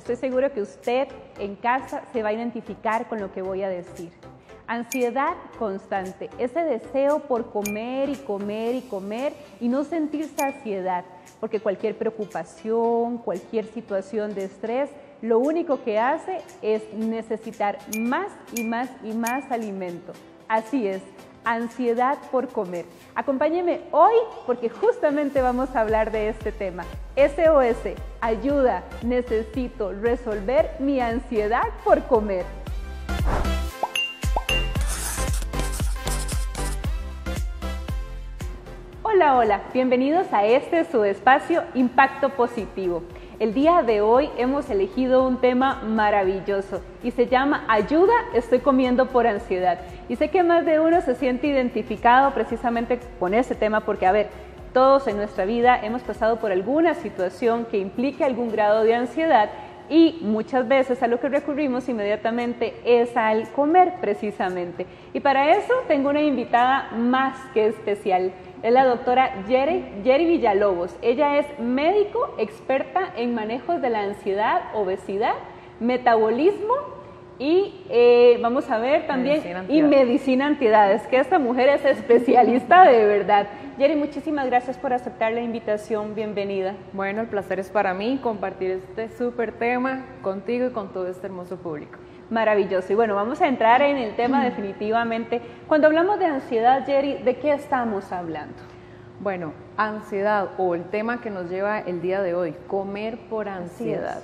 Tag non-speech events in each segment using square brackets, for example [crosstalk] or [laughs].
Estoy seguro que usted en casa se va a identificar con lo que voy a decir. Ansiedad constante, ese deseo por comer y comer y comer y no sentir saciedad, porque cualquier preocupación, cualquier situación de estrés, lo único que hace es necesitar más y más y más alimento. Así es, ansiedad por comer. Acompáñeme hoy porque justamente vamos a hablar de este tema. SOS, ayuda, necesito resolver mi ansiedad por comer. Hola, hola, bienvenidos a este su espacio Impacto Positivo. El día de hoy hemos elegido un tema maravilloso y se llama Ayuda, estoy comiendo por ansiedad. Y sé que más de uno se siente identificado precisamente con ese tema porque, a ver, todos en nuestra vida hemos pasado por alguna situación que implique algún grado de ansiedad y muchas veces a lo que recurrimos inmediatamente es al comer precisamente. Y para eso tengo una invitada más que especial es la doctora Jerry, Villalobos. Ella es médico experta en manejos de la ansiedad, obesidad, metabolismo y eh, vamos a ver también y medicina antiedades, que esta mujer es especialista de verdad. Jerry, muchísimas gracias por aceptar la invitación, bienvenida. Bueno, el placer es para mí compartir este súper tema contigo y con todo este hermoso público. Maravilloso. Y bueno, vamos a entrar en el tema definitivamente. Cuando hablamos de ansiedad, Jerry, ¿de qué estamos hablando? Bueno, ansiedad o el tema que nos lleva el día de hoy, comer por ansiedad.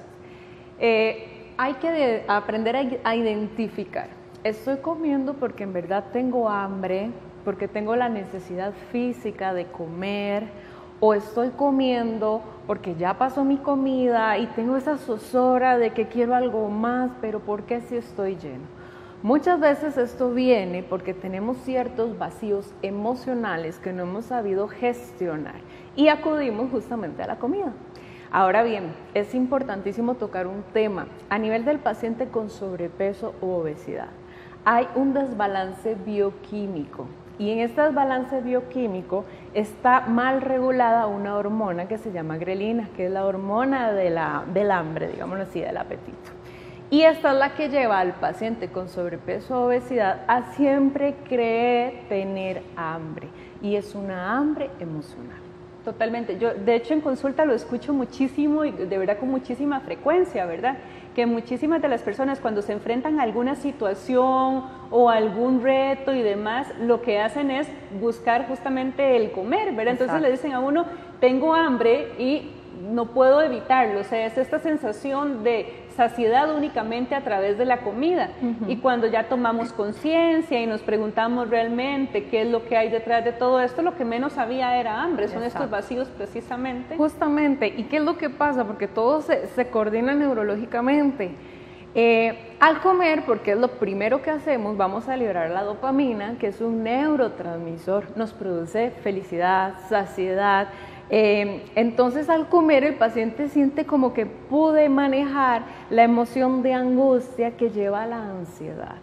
Eh, hay que aprender a identificar. Estoy comiendo porque en verdad tengo hambre, porque tengo la necesidad física de comer, o estoy comiendo porque ya pasó mi comida y tengo esa zozobra de que quiero algo más, pero ¿por qué si estoy lleno? Muchas veces esto viene porque tenemos ciertos vacíos emocionales que no hemos sabido gestionar y acudimos justamente a la comida. Ahora bien, es importantísimo tocar un tema a nivel del paciente con sobrepeso u obesidad. Hay un desbalance bioquímico y en este desbalance bioquímico está mal regulada una hormona que se llama grelina, que es la hormona del hambre, digámoslo así, del apetito. Y esta es la que lleva al paciente con sobrepeso o obesidad a siempre creer tener hambre. Y es una hambre emocional. Totalmente. Yo, de hecho, en consulta lo escucho muchísimo y de verdad con muchísima frecuencia, ¿verdad? Que muchísimas de las personas cuando se enfrentan a alguna situación o algún reto y demás, lo que hacen es buscar justamente el comer, ¿verdad? Entonces le dicen a uno, tengo hambre y no puedo evitarlo. O sea, es esta sensación de saciedad únicamente a través de la comida. Y cuando ya tomamos conciencia y nos preguntamos realmente qué es lo que hay detrás de todo esto, lo que menos había era hambre, son estos vacíos precisamente. Justamente, ¿y qué es lo que pasa? Porque todo se, se coordina neurológicamente. Eh, al comer, porque es lo primero que hacemos, vamos a liberar la dopamina, que es un neurotransmisor, nos produce felicidad, saciedad, Em, entonces al comer el paciente siente como que pude manejar la emoción de angustia que lleva a la ansiedad.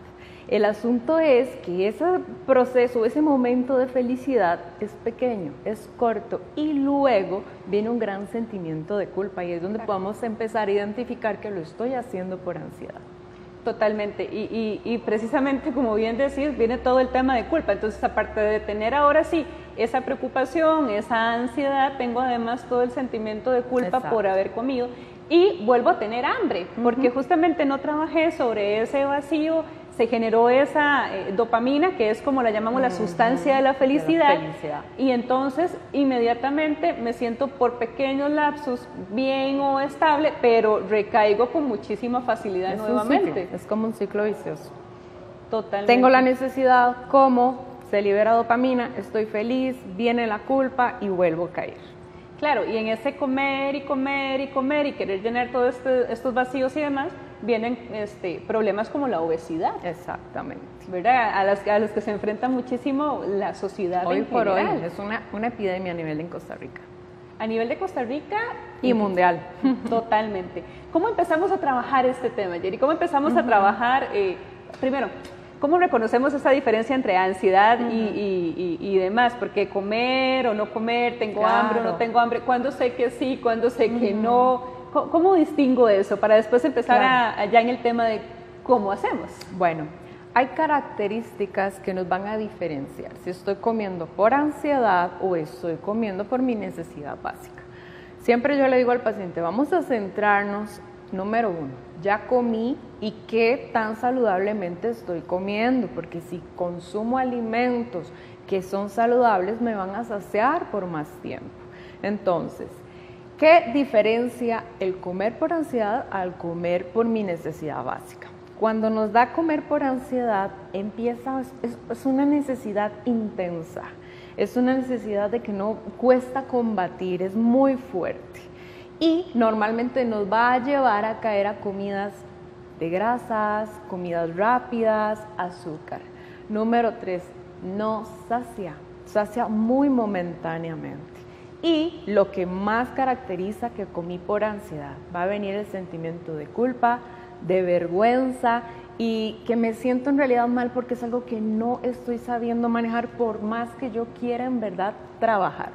El asunto es que ese proceso, ese momento de felicidad es pequeño, es corto y luego viene un gran sentimiento de culpa y es donde podemos empezar a identificar que lo estoy haciendo por ansiedad. Totalmente. Y, precisamente, como bien decís, viene todo el tema de culpa. Entonces, aparte de tener ahora sí esa preocupación, esa ansiedad, tengo además todo el sentimiento de culpa por haber comido y vuelvo a tener hambre, porque justamente no trabajé sobre ese vacío se generó esa eh, dopamina, que es como la llamamos la sustancia de la, felicidad, y entonces inmediatamente me siento por pequeños lapsos bien o estable, pero recaigo con muchísima facilidad nuevamente. es como un ciclo vicioso. Totalmente. Tengo la necesidad, como, se libera dopamina, estoy feliz, viene la culpa y vuelvo a caer. Claro, y en ese comer y comer y comer y querer llenar todos este, estos vacíos y demás, vienen este, problemas como la obesidad. Exactamente. ¿Verdad? A, las, a los que se enfrenta muchísimo la sociedad. Hoy por hoy es una, una epidemia a nivel de Costa Rica. A nivel de Costa Rica y mundial. [laughs] Totalmente. ¿Cómo empezamos a trabajar este tema, Jerry? ¿Cómo empezamos a trabajar, eh, primero, ¿Cómo reconocemos esa diferencia entre ansiedad y, demás? Porque comer o no comer, tengo hambre o no tengo hambre, ¿cuándo sé que sí, cuándo sé que no? ¿Cómo, distingo eso para después empezar allá en el tema de cómo hacemos? Bueno, hay características que nos van a diferenciar si estoy comiendo por ansiedad o estoy comiendo por mi necesidad básica. Siempre yo le digo al paciente, vamos a centrarnos, número uno, ya comí y qué tan saludablemente estoy comiendo, porque si consumo alimentos que son saludables me van a saciar por más tiempo. Entonces, ¿qué diferencia el comer por ansiedad al comer por mi necesidad básica? Cuando nos da comer por ansiedad, empieza, es, una necesidad intensa, es una necesidad de que no cuesta combatir, es muy fuerte. Y normalmente nos va a llevar a caer a comidas de grasas, comidas rápidas, azúcar. Número tres, no sacia, sacia muy momentáneamente. Y lo que más caracteriza que comí por ansiedad, va a venir el sentimiento de culpa, de vergüenza y que me siento en realidad mal porque es algo que no estoy sabiendo manejar por más que yo quiera en verdad trabajar.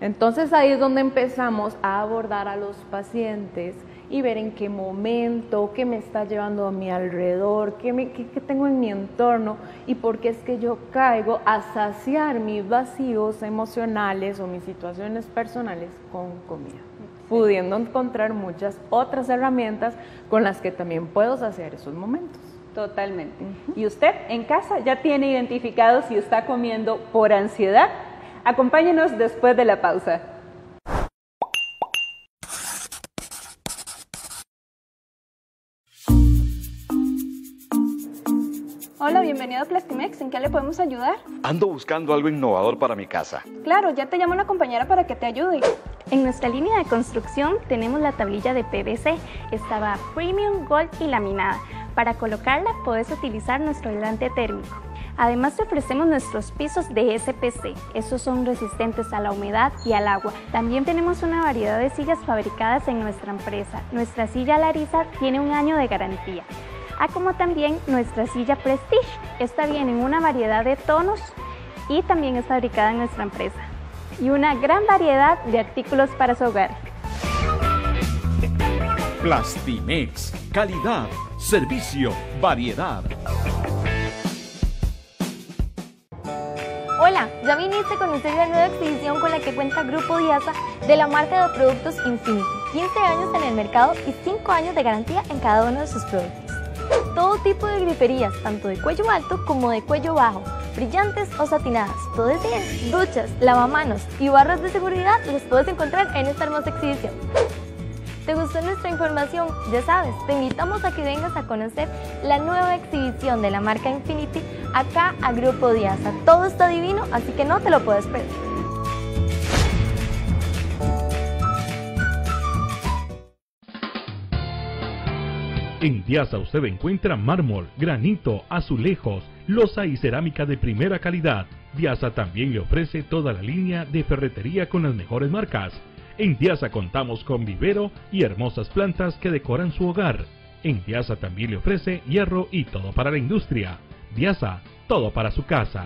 Entonces ahí es donde empezamos a abordar a los pacientes y ver en qué momento, qué me está llevando a mi alrededor, qué, me, qué tengo en mi entorno y por qué es que yo caigo a saciar mis vacíos emocionales o mis situaciones personales con comida pudiendo encontrar muchas otras herramientas con las que también puedo hacer esos momentos. Totalmente. ¿Y usted en casa ya tiene identificado si está comiendo por ansiedad? Acompáñenos después de la pausa. Hola, bienvenido a Plastimex. ¿En qué le podemos ayudar? Ando buscando algo innovador para mi casa. Claro, ya te llamo una compañera para que te ayude. En nuestra línea de construcción tenemos la tablilla de PVC. Estaba Premium, Gold y laminada. Para colocarla puedes utilizar nuestro aislante térmico. Además te ofrecemos nuestros pisos de SPC. Estos son resistentes a la humedad y al agua. También tenemos una variedad de sillas fabricadas en nuestra empresa. Nuestra silla Larisa tiene un año de garantía a como también nuestra silla Prestige. Esta viene en una variedad de tonos y también es fabricada en nuestra empresa. Y una gran variedad de artículos para su hogar. Plastimex, calidad, servicio, variedad. Hola, ya viniste a conocer la nueva exhibición con la que cuenta Grupo Diasa de la marca de productos Infinity. 15 años en el mercado y 5 años de garantía en cada uno de sus productos todo tipo de griferías, tanto de cuello alto como de cuello bajo, brillantes o satinadas. Todo es bien. Duchas, lavamanos y barras de seguridad los puedes encontrar en esta hermosa exhibición. ¿Te gustó nuestra información? Ya sabes, te invitamos a que vengas a conocer la nueva exhibición de la marca Infinity acá a Grupo Diasa. Todo está divino, así que no te lo puedes perder. En Diasa usted encuentra mármol, granito, azulejos, losa y cerámica de primera calidad. Diasa también le ofrece toda la línea de ferretería con las mejores marcas. En Diasa contamos con vivero y hermosas plantas que decoran su hogar. En Diasa también le ofrece hierro y todo para la industria. Diasa, todo para su casa.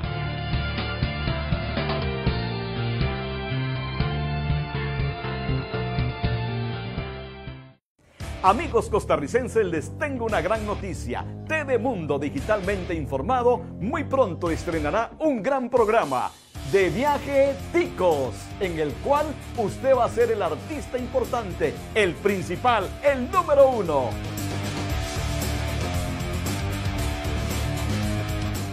Amigos costarricenses, les tengo una gran noticia. TV Mundo Digitalmente Informado muy pronto estrenará un gran programa de viaje ticos, en el cual usted va a ser el artista importante, el principal, el número uno.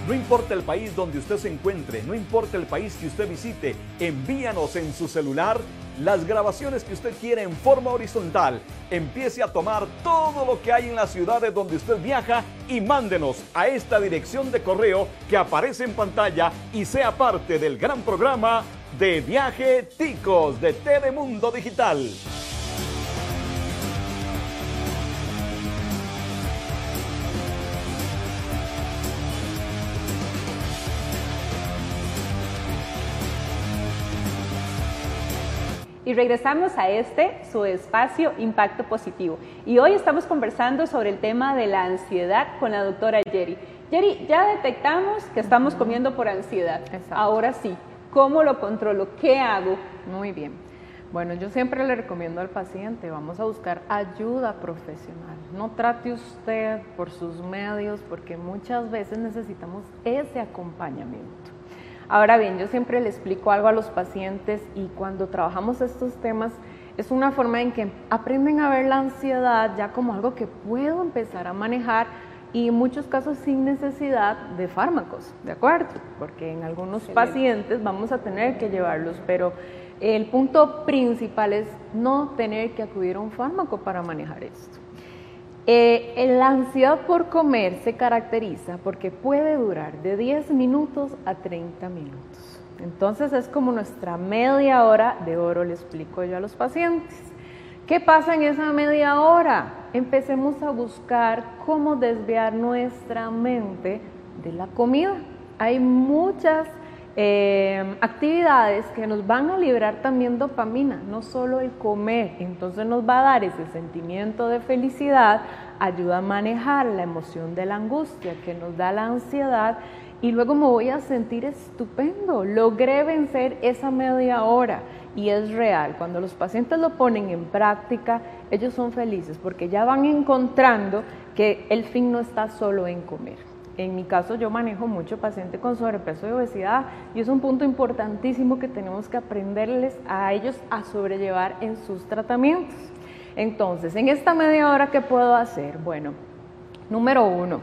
No importa el país donde usted se encuentre, no importa el país que usted visite, envíanos en su celular las grabaciones que usted quiere en forma horizontal. Empiece a tomar todo lo que hay en las ciudades donde usted viaja y mándenos a esta dirección de correo que aparece en pantalla y sea parte del gran programa de Viaje Ticos de Telemundo Digital. Y regresamos a este, su espacio Impacto Positivo. Y hoy estamos conversando sobre el tema de la ansiedad con la doctora Jerry. Jerry, ya detectamos que estamos comiendo por ansiedad. Ahora sí, ¿cómo lo controlo? ¿Qué hago? Muy bien. Bueno, yo siempre le recomiendo al paciente, vamos a buscar ayuda profesional. No trate usted por sus medios porque muchas veces necesitamos ese acompañamiento. Ahora bien, yo siempre le explico algo a los pacientes y cuando trabajamos estos temas es una forma en que aprenden a ver la ansiedad ya como algo que puedo empezar a manejar y en muchos casos sin necesidad de fármacos, ¿de acuerdo? Porque en algunos pacientes vamos a tener que llevarlos, pero el punto principal es no tener que acudir a un fármaco para manejar esto. Eh, la ansiedad por comer se caracteriza porque puede durar de 10 minutos a 30 minutos. Entonces es como nuestra media hora de oro, le explico yo a los pacientes. ¿Qué pasa en esa media hora? Empecemos a buscar cómo desviar nuestra mente de la comida. Hay muchas eh, actividades que nos van a liberar también dopamina, no solo el comer, entonces nos va a dar ese sentimiento de felicidad, ayuda a manejar la emoción de la angustia que nos da la ansiedad y luego me voy a sentir estupendo, logré vencer esa media hora y es real. Cuando los pacientes lo ponen en práctica, ellos son felices porque ya van encontrando que el fin no está solo en comer. En mi caso yo manejo mucho paciente con sobrepeso y obesidad y es un punto importantísimo que tenemos que aprenderles a ellos a sobrellevar en sus tratamientos. Entonces, en esta media hora, ¿qué puedo hacer? Bueno, número uno,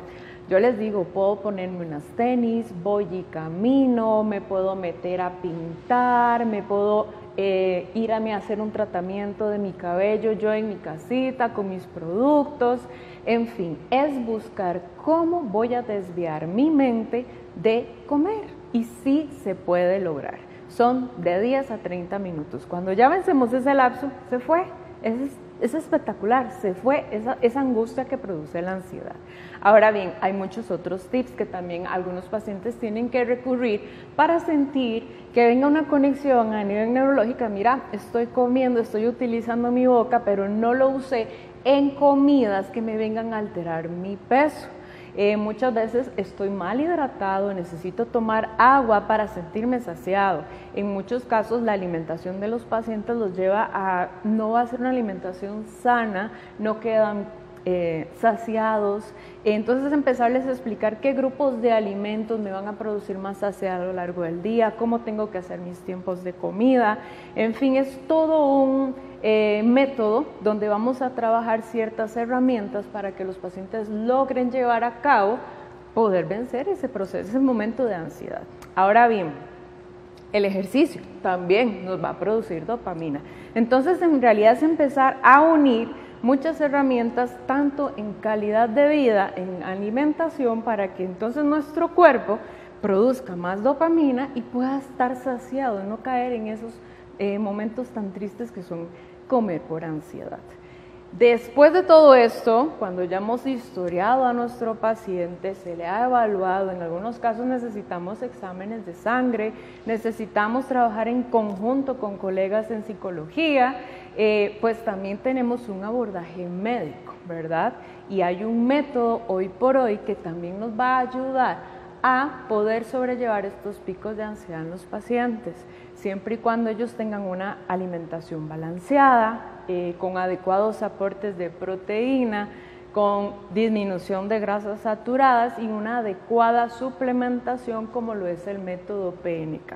yo les digo, puedo ponerme unas tenis, voy y camino, me puedo meter a pintar, me puedo eh, ir a hacer un tratamiento de mi cabello yo en mi casita con mis productos. En fin, es buscar cómo voy a desviar mi mente de comer. Y sí se puede lograr. Son de 10 a 30 minutos. Cuando ya vencemos ese lapso, se fue. Es, es espectacular, se fue esa, angustia que produce la ansiedad. Ahora bien, hay muchos otros tips que también algunos pacientes tienen que recurrir para sentir que venga una conexión a nivel neurológica. Mira, estoy comiendo, estoy utilizando mi boca, pero no lo usé en comidas que me vengan a alterar mi peso. Eh, muchas veces estoy mal hidratado, necesito tomar agua para sentirme saciado. En muchos casos la alimentación de los pacientes los lleva a no va a ser una alimentación sana, no quedan eh, saciados. Entonces empezarles a explicar qué grupos de alimentos me van a producir más saciado a lo largo del día, cómo tengo que hacer mis tiempos de comida. En fin, es todo un eh, método donde vamos a trabajar ciertas herramientas para que los pacientes logren llevar a cabo poder vencer ese proceso, ese momento de ansiedad. Ahora bien, el ejercicio también nos va a producir dopamina. Entonces, en realidad es empezar a unir muchas herramientas, tanto en calidad de vida, en alimentación, para que entonces nuestro cuerpo produzca más dopamina y pueda estar saciado, no caer en esos eh, momentos tan tristes que son comer por ansiedad. Después de todo esto, cuando ya hemos historiado a nuestro paciente, se le ha evaluado, en algunos casos necesitamos exámenes de sangre, necesitamos trabajar en conjunto con colegas en psicología, eh, pues también tenemos un abordaje médico, ¿verdad? Y hay un método hoy por hoy que también nos va a ayudar a poder sobrellevar estos picos de ansiedad en los pacientes siempre y cuando ellos tengan una alimentación balanceada, eh, con adecuados aportes de proteína, con disminución de grasas saturadas y una adecuada suplementación como lo es el método PNK.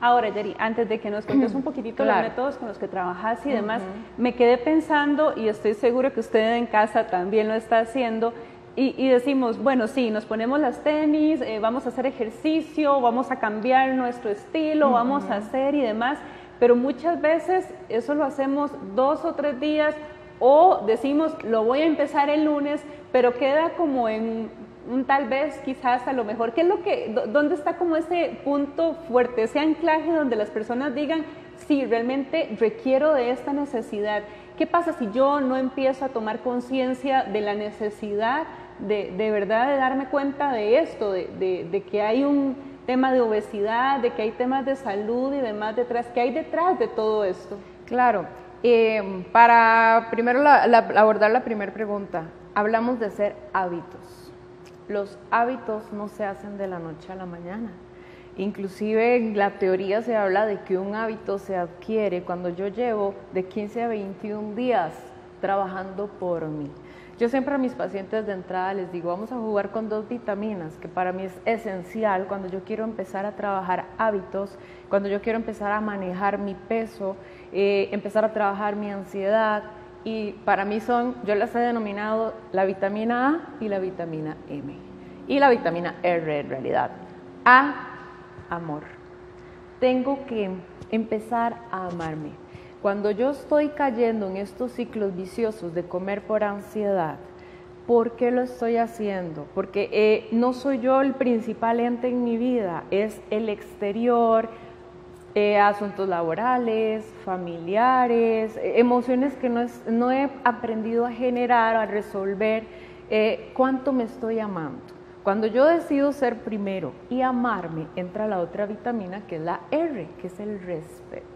Ahora, Yeri, antes de que nos cuentes un poquitito los métodos con los que trabajas y demás, me quedé pensando, y estoy seguro que usted en casa también lo está haciendo, y, decimos, bueno, sí, nos ponemos las tenis, eh, vamos a hacer ejercicio, vamos a cambiar nuestro estilo, vamos a hacer y demás, pero muchas veces eso lo hacemos dos o tres días o decimos, lo voy a empezar el lunes, pero queda como en un tal vez, quizás a lo mejor, ¿qué es lo que, dónde está como ese punto fuerte, ese anclaje donde las personas digan, sí, realmente requiero de esta necesidad? ¿Qué pasa si yo no empiezo a tomar conciencia de la necesidad de, de, verdad de darme cuenta de esto, de, de, que hay un tema de obesidad, de que hay temas de salud y demás detrás, ¿qué hay detrás de todo esto? Claro, eh, para primero abordar la primera pregunta, hablamos de ser hábitos. Los hábitos no se hacen de la noche a la mañana. Inclusive en la teoría se habla de que un hábito se adquiere cuando yo llevo de 15 a 21 días trabajando por mí. Yo siempre a mis pacientes de entrada les digo, vamos a jugar con dos vitaminas, que para mí es esencial cuando yo quiero empezar a trabajar hábitos, cuando yo quiero empezar a manejar mi peso, eh, empezar a trabajar mi ansiedad. Y para mí son, yo las he denominado la vitamina A y la vitamina M. Y la vitamina R en realidad. A, amor. Tengo que empezar a amarme cuando yo estoy cayendo en estos ciclos viciosos de comer por ansiedad, ¿por qué lo estoy haciendo? Porque eh, no soy yo el principal ente en mi vida, es el exterior, eh, asuntos laborales, familiares, eh, emociones que no, no, he aprendido a generar, a resolver, cuánto me estoy amando. Cuando yo decido ser primero y amarme, entra la otra vitamina que es la R, que es el respeto.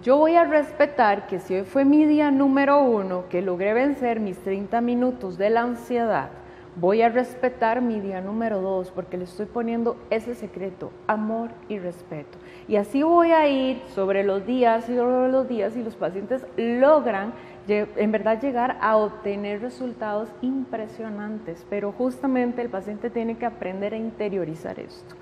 Yo voy a respetar que si hoy fue mi día número uno, que logré vencer mis 30 minutos de la ansiedad, voy a respetar mi día número dos porque le estoy poniendo ese secreto, amor y respeto. Y así voy a ir sobre los días y sobre los días y los pacientes logran en verdad llegar a obtener resultados impresionantes, pero justamente el paciente tiene que aprender a interiorizar esto,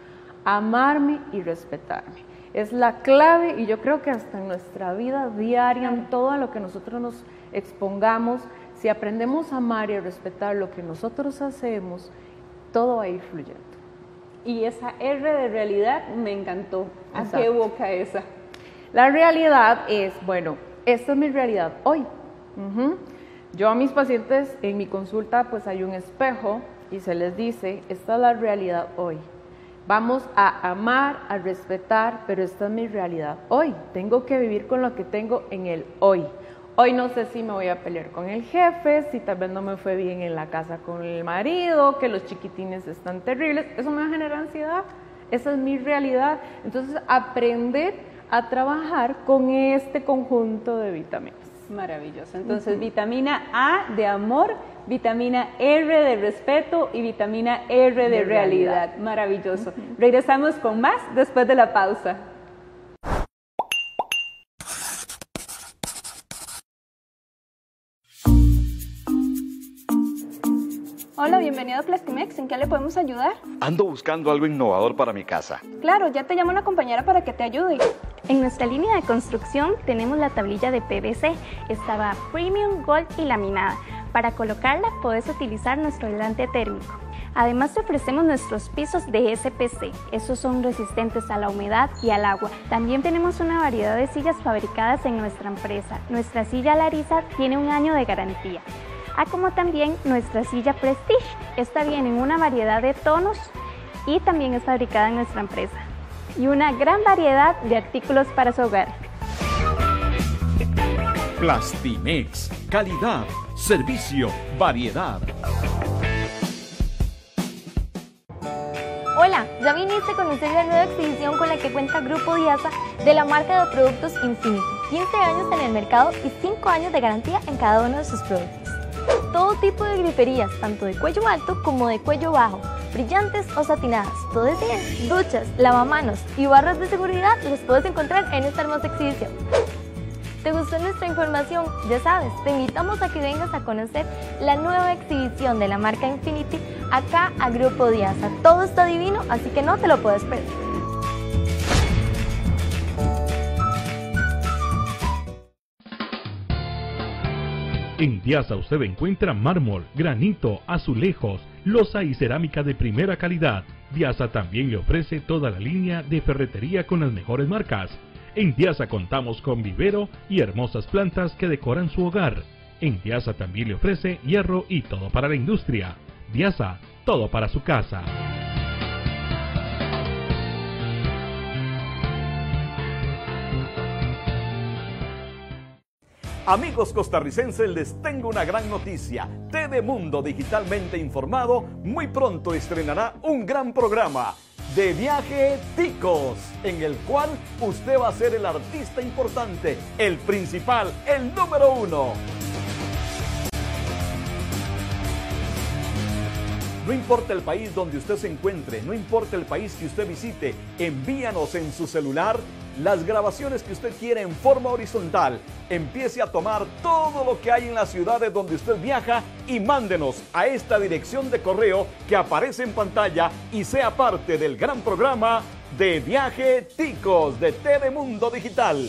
amarme y respetarme es la clave y yo creo que hasta en nuestra vida diaria, en todo lo que nosotros nos expongamos, si aprendemos a amar y a respetar lo que nosotros hacemos, todo va a ir fluyendo. Y esa R de realidad me encantó. ¿A qué evoca esa? La realidad es, bueno, esta es mi realidad hoy. Yo a mis pacientes en mi consulta pues hay un espejo y se les dice, esta es la realidad hoy. Vamos a amar, a respetar, pero esta es mi realidad hoy. Tengo que vivir con lo que tengo en el hoy. Hoy no sé si me voy a pelear con el jefe, si tal vez no me fue bien en la casa con el marido, que los chiquitines están terribles. Eso me va a generar ansiedad. Esa es mi realidad. Entonces, aprender a trabajar con este conjunto de vitaminas. Maravilloso. Entonces, vitamina A de amor, vitamina R de respeto y vitamina R de, realidad. Maravilloso. Regresamos con más después de la pausa. Hola, bienvenido a Plastimex. ¿En qué le podemos ayudar? Ando buscando algo innovador para mi casa. Claro, ya te llamo una compañera para que te ayude. En nuestra línea de construcción tenemos la tablilla de PVC. Estaba Premium, Gold y laminada. Para colocarla puedes utilizar nuestro aislante térmico. Además te ofrecemos nuestros pisos de SPC. Estos son resistentes a la humedad y al agua. También tenemos una variedad de sillas fabricadas en nuestra empresa. Nuestra silla Larisa tiene un año de garantía ah, como también nuestra silla Prestige. Esta viene en una variedad de tonos y también es fabricada en nuestra empresa. Y una gran variedad de artículos para su hogar. Plastimex, calidad, servicio, variedad. Hola, ¿ya viniste a conocer la nueva exhibición con la que cuenta Grupo Diasa de la marca de productos Infinity? 15 años en el mercado y 5 años de garantía en cada uno de sus productos todo tipo de griferías, tanto de cuello alto como de cuello bajo, brillantes o satinadas, todo es bien. Duchas, lavamanos y barras de seguridad los puedes encontrar en esta hermosa exhibición. ¿Te gustó nuestra información? Ya sabes, te invitamos a que vengas a conocer la nueva exhibición de la marca Infinity acá a Grupo Diasa. Todo está divino, así que no te lo puedes perder. En Diasa usted encuentra mármol, granito, azulejos, losa y cerámica de primera calidad. Diasa también le ofrece toda la línea de ferretería con las mejores marcas. En Diasa contamos con vivero y hermosas plantas que decoran su hogar. En Diasa también le ofrece hierro y todo para la industria. Diasa, todo para su casa. Amigos costarricenses, les tengo una gran noticia. TV Mundo Digitalmente Informado muy pronto estrenará un gran programa de viaje ticos, en el cual usted va a ser el artista importante, el principal, el número uno. No importa el país donde usted se encuentre, no importa el país que usted visite, envíanos en su celular las grabaciones que usted quiere en forma horizontal. Empiece a tomar todo lo que hay en las ciudades donde usted viaja y mándenos a esta dirección de correo que aparece en pantalla y sea parte del gran programa de Viaje Ticos de TV Mundo Digital.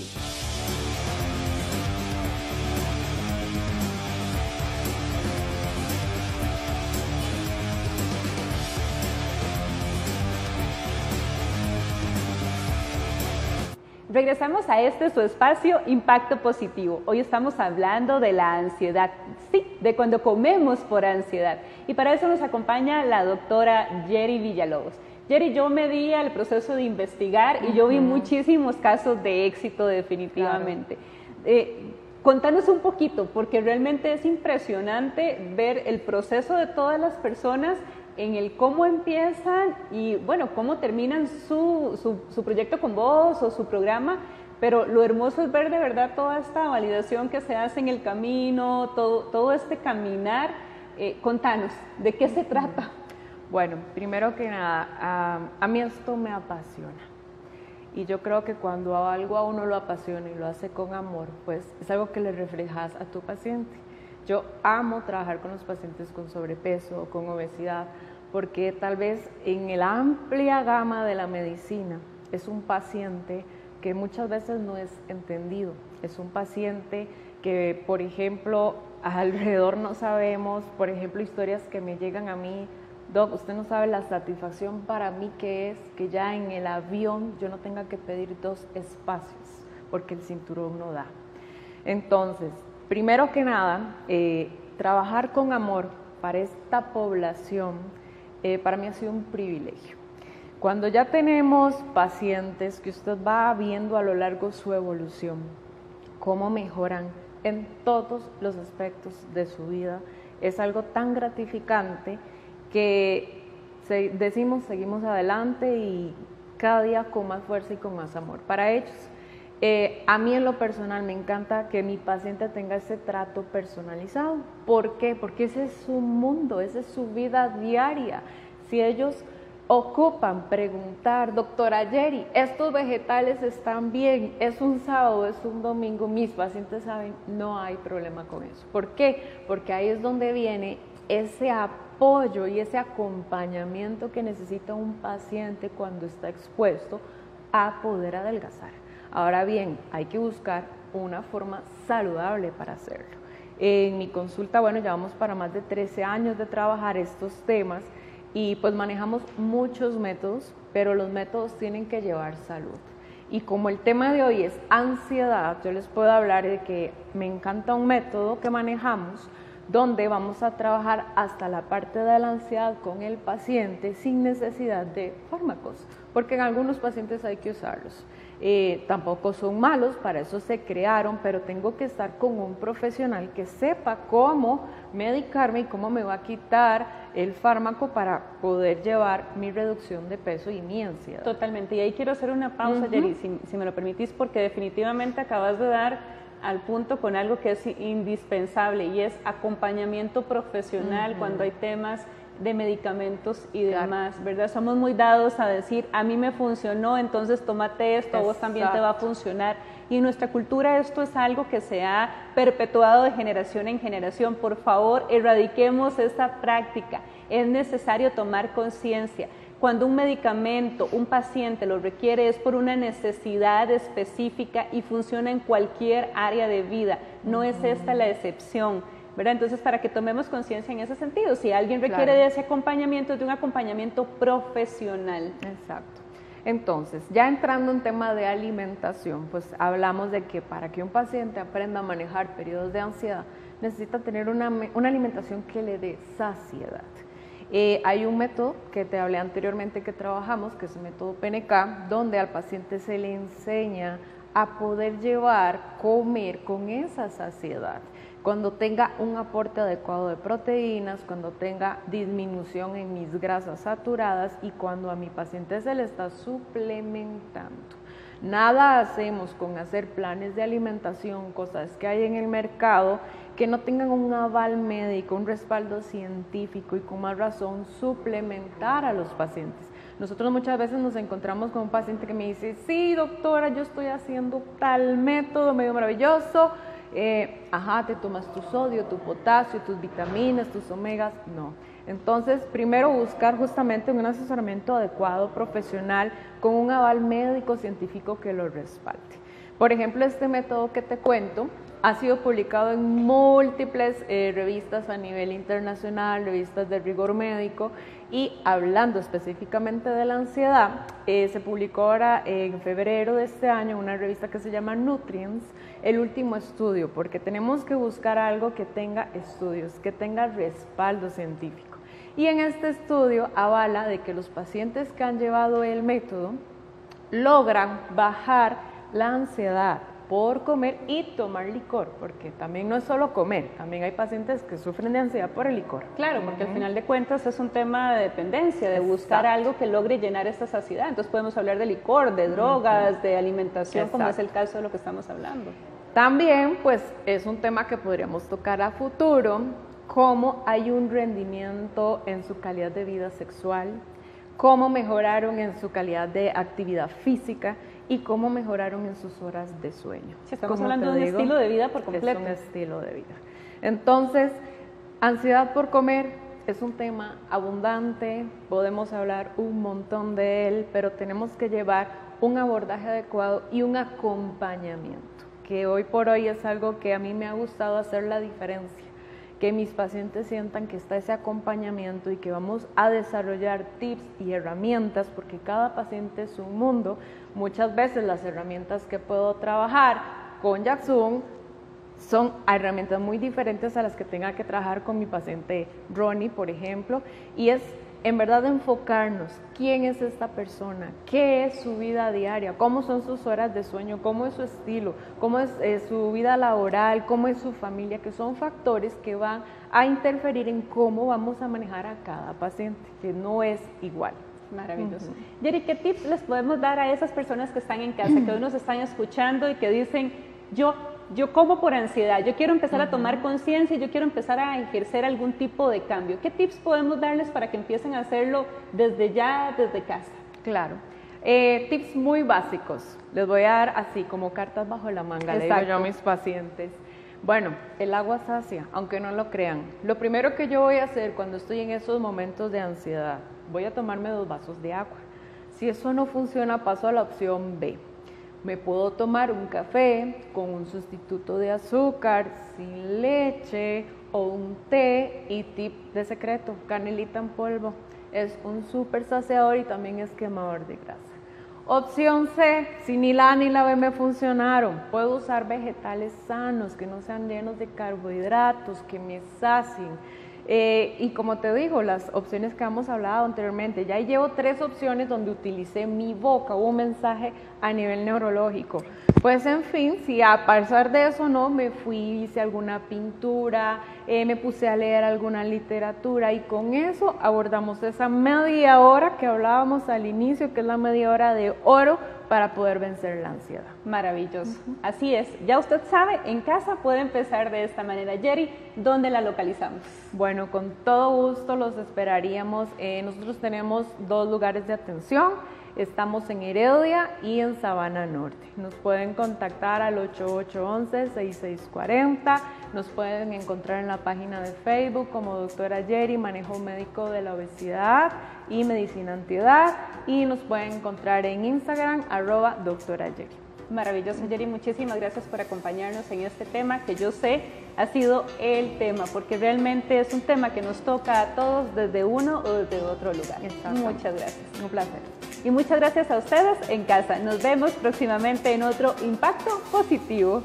Regresamos a este su espacio Impacto Positivo. Hoy estamos hablando de la ansiedad, sí, de cuando comemos por ansiedad. Y para eso nos acompaña la doctora Jerry Villalobos. Jerry, yo me di al proceso de investigar y yo vi muchísimos casos de éxito definitivamente. Eh, contanos un poquito, porque realmente es impresionante ver el proceso de todas las personas en el cómo empiezan y bueno, cómo terminan su, su, proyecto con vos o su programa, pero lo hermoso es ver de verdad toda esta validación que se hace en el camino, todo, todo este caminar. Eh, contanos, ¿de qué se trata? Bueno, primero que nada, a, a mí esto me apasiona. Y yo creo que cuando algo a uno lo apasiona y lo hace con amor, pues es algo que le reflejas a tu paciente. Yo amo trabajar con los pacientes con sobrepeso o con obesidad porque tal vez en la amplia gama de la medicina es un paciente que muchas veces no es entendido. Es un paciente que, por ejemplo, [laughs] alrededor no sabemos, por ejemplo, historias que me llegan a mí, Doc, usted no sabe la satisfacción para mí que es que ya en el avión yo no tenga que pedir dos espacios porque el cinturón no da. Entonces, primero que nada, eh, trabajar con amor para esta población eh, para mí ha sido un privilegio. Cuando ya tenemos pacientes que usted va viendo a lo largo su evolución, cómo mejoran en todos los aspectos de su vida, es algo tan gratificante que decimos seguimos adelante y cada día con más fuerza y con más amor. Para ellos, eh, a mí en lo personal me encanta que mi paciente tenga ese trato personalizado. ¿Por qué? Porque ese es su mundo, esa es su vida diaria. Si ellos ocupan preguntar, doctora Jerry, estos vegetales están bien, es un sábado, es un domingo, mis pacientes saben, no hay problema con eso. ¿Por qué? Porque ahí es donde viene ese apoyo y ese acompañamiento que necesita un paciente cuando está expuesto a poder adelgazar. Ahora bien, hay que buscar una forma saludable para hacerlo. En mi consulta, bueno, llevamos para más de 13 años de trabajar estos temas y pues manejamos muchos métodos, pero los métodos tienen que llevar salud. Y como el tema de hoy es ansiedad, yo les puedo hablar de que me encanta un método que manejamos donde vamos a trabajar hasta la parte de la ansiedad con el paciente sin necesidad de fármacos, porque en algunos pacientes hay que usarlos. Eh, tampoco son malos, para eso se crearon, pero tengo que estar con un profesional que sepa cómo medicarme y cómo me va a quitar el fármaco para poder llevar mi reducción de peso y mi ansiedad. Totalmente, y ahí quiero hacer una pausa, Jerry, si, me lo permitís, porque definitivamente acabas de dar al punto con algo que es indispensable y es acompañamiento profesional cuando hay temas de medicamentos y demás, ¿verdad? Somos muy dados a decir, a mí me funcionó, entonces tómate esto, a vos también te va a funcionar. Y en nuestra cultura esto es algo que se ha perpetuado de generación en generación. Por favor, erradiquemos esta práctica. Es necesario tomar conciencia. Cuando un medicamento, un paciente lo requiere es por una necesidad específica y funciona en cualquier área de vida. No es esta la excepción. Entonces, para que tomemos conciencia en ese sentido, si alguien requiere de ese acompañamiento, de un acompañamiento profesional. Exacto. Entonces, ya entrando en tema de alimentación, pues hablamos de que para que un paciente aprenda a manejar periodos de ansiedad, necesita tener una, alimentación que le dé saciedad. Eh, hay un método que te hablé anteriormente que trabajamos, que es el método PNK, donde al paciente se le enseña a poder llevar, comer con esa saciedad cuando tenga un aporte adecuado de proteínas, cuando tenga disminución en mis grasas saturadas y cuando a mi paciente se le está suplementando. Nada hacemos con hacer planes de alimentación, cosas que hay en el mercado, que no tengan un aval médico, un respaldo científico y con más razón suplementar a los pacientes. Nosotros muchas veces nos encontramos con un paciente que me dice, sí doctora, yo estoy haciendo tal método medio maravilloso, eh, ajá, te tomas tu sodio, tu potasio, tus vitaminas, tus omegas, no. Entonces, primero buscar justamente un asesoramiento adecuado, profesional, con un aval médico científico que lo respalde. Por ejemplo, este método que te cuento ha sido publicado en múltiples eh, revistas a nivel internacional, revistas de rigor médico, y hablando específicamente de la ansiedad, eh, se publicó ahora en febrero de este año una revista que se llama Nutrients, el último estudio, porque tenemos que buscar algo que tenga estudios, que tenga respaldo científico. Y en este estudio avala de que los pacientes que han llevado el método logran bajar la ansiedad por comer y tomar licor, porque también no es solo comer, también hay pacientes que sufren de ansiedad por el licor. Claro, porque al final de cuentas es un tema de dependencia, de buscar algo que logre llenar esta saciedad. Entonces podemos hablar de licor, de drogas, de alimentación, como es el caso de lo que estamos hablando. También, pues, es un tema que podríamos tocar a futuro, cómo hay un rendimiento en su calidad de vida sexual, cómo mejoraron en su calidad de actividad física y cómo mejoraron en sus horas de sueño. estamos hablando de un estilo de vida por completo. Es un estilo de vida. Entonces, ansiedad por comer es un tema abundante, podemos hablar un montón de él, pero tenemos que llevar un abordaje adecuado y un acompañamiento, que hoy por hoy es algo que a mí me ha gustado hacer la diferencia que mis pacientes sientan que está ese acompañamiento y que vamos a desarrollar tips y herramientas, porque cada paciente es un mundo. Muchas veces las herramientas que puedo trabajar con Jackson son herramientas muy diferentes a las que tenga que trabajar con mi paciente Ronnie, por ejemplo, y es en verdad enfocarnos. Quién es esta persona, qué es su vida diaria, cómo son sus horas de sueño, cómo es su estilo, cómo es eh, su vida laboral, cómo es su familia, que son factores que van a interferir en cómo vamos a manejar a cada paciente, que no es igual. Maravilloso. Jerry, ¿qué tips les podemos dar a esas personas que están en casa, que [clears throat] hoy nos están escuchando y que dicen, yo yo como por ansiedad, yo quiero empezar a tomar conciencia, yo quiero empezar a ejercer algún tipo de cambio. ¿Qué tips podemos darles para que empiecen a hacerlo desde ya, desde casa? Claro. Eh, tips muy básicos. Les voy a dar así, como cartas bajo la manga, le digo yo a mis pacientes. Bueno, el agua sacia, aunque no lo crean. Lo primero que yo voy a hacer cuando estoy en esos momentos de ansiedad, voy a tomarme dos vasos de agua. Si eso no funciona, paso a la opción B me puedo tomar un café con un sustituto de azúcar, sin leche o un té y tip de secreto, canelita en polvo. Es un súper saciador y también es quemador de grasa. Opción C, si ni la ni la B me funcionaron, puedo usar vegetales sanos que no sean llenos de carbohidratos, que me sacien eh, y como te digo, las opciones que hemos hablado anteriormente, ya llevo tres opciones donde utilicé mi boca, hubo un mensaje a nivel neurológico. Pues en fin, si a pesar de eso no, me fui, hice alguna pintura, eh, me puse a leer alguna literatura y con eso abordamos esa media hora que hablábamos al inicio, que es la media hora de oro para poder vencer la ansiedad. Maravilloso. Así es. Ya usted sabe, en casa puede empezar de esta manera. Jerry, ¿dónde la localizamos? Bueno, con todo gusto los esperaríamos. Eh, nosotros tenemos dos lugares de atención. Estamos en Heredia y en Sabana Norte. Nos pueden contactar al 8811-6640. Nos pueden encontrar en la página de Facebook como doctora Jerry, manejo médico de la obesidad y medicina antiedad. Y nos pueden encontrar en Instagram arroba doctora Jerry. Maravilloso, Jerry. Muchísimas gracias por acompañarnos en este tema que yo sé ha sido el tema, porque realmente es un tema que nos toca a todos desde uno o desde otro lugar. Muchas gracias. Un placer. Y muchas gracias a ustedes en casa. Nos vemos próximamente en otro Impacto Positivo.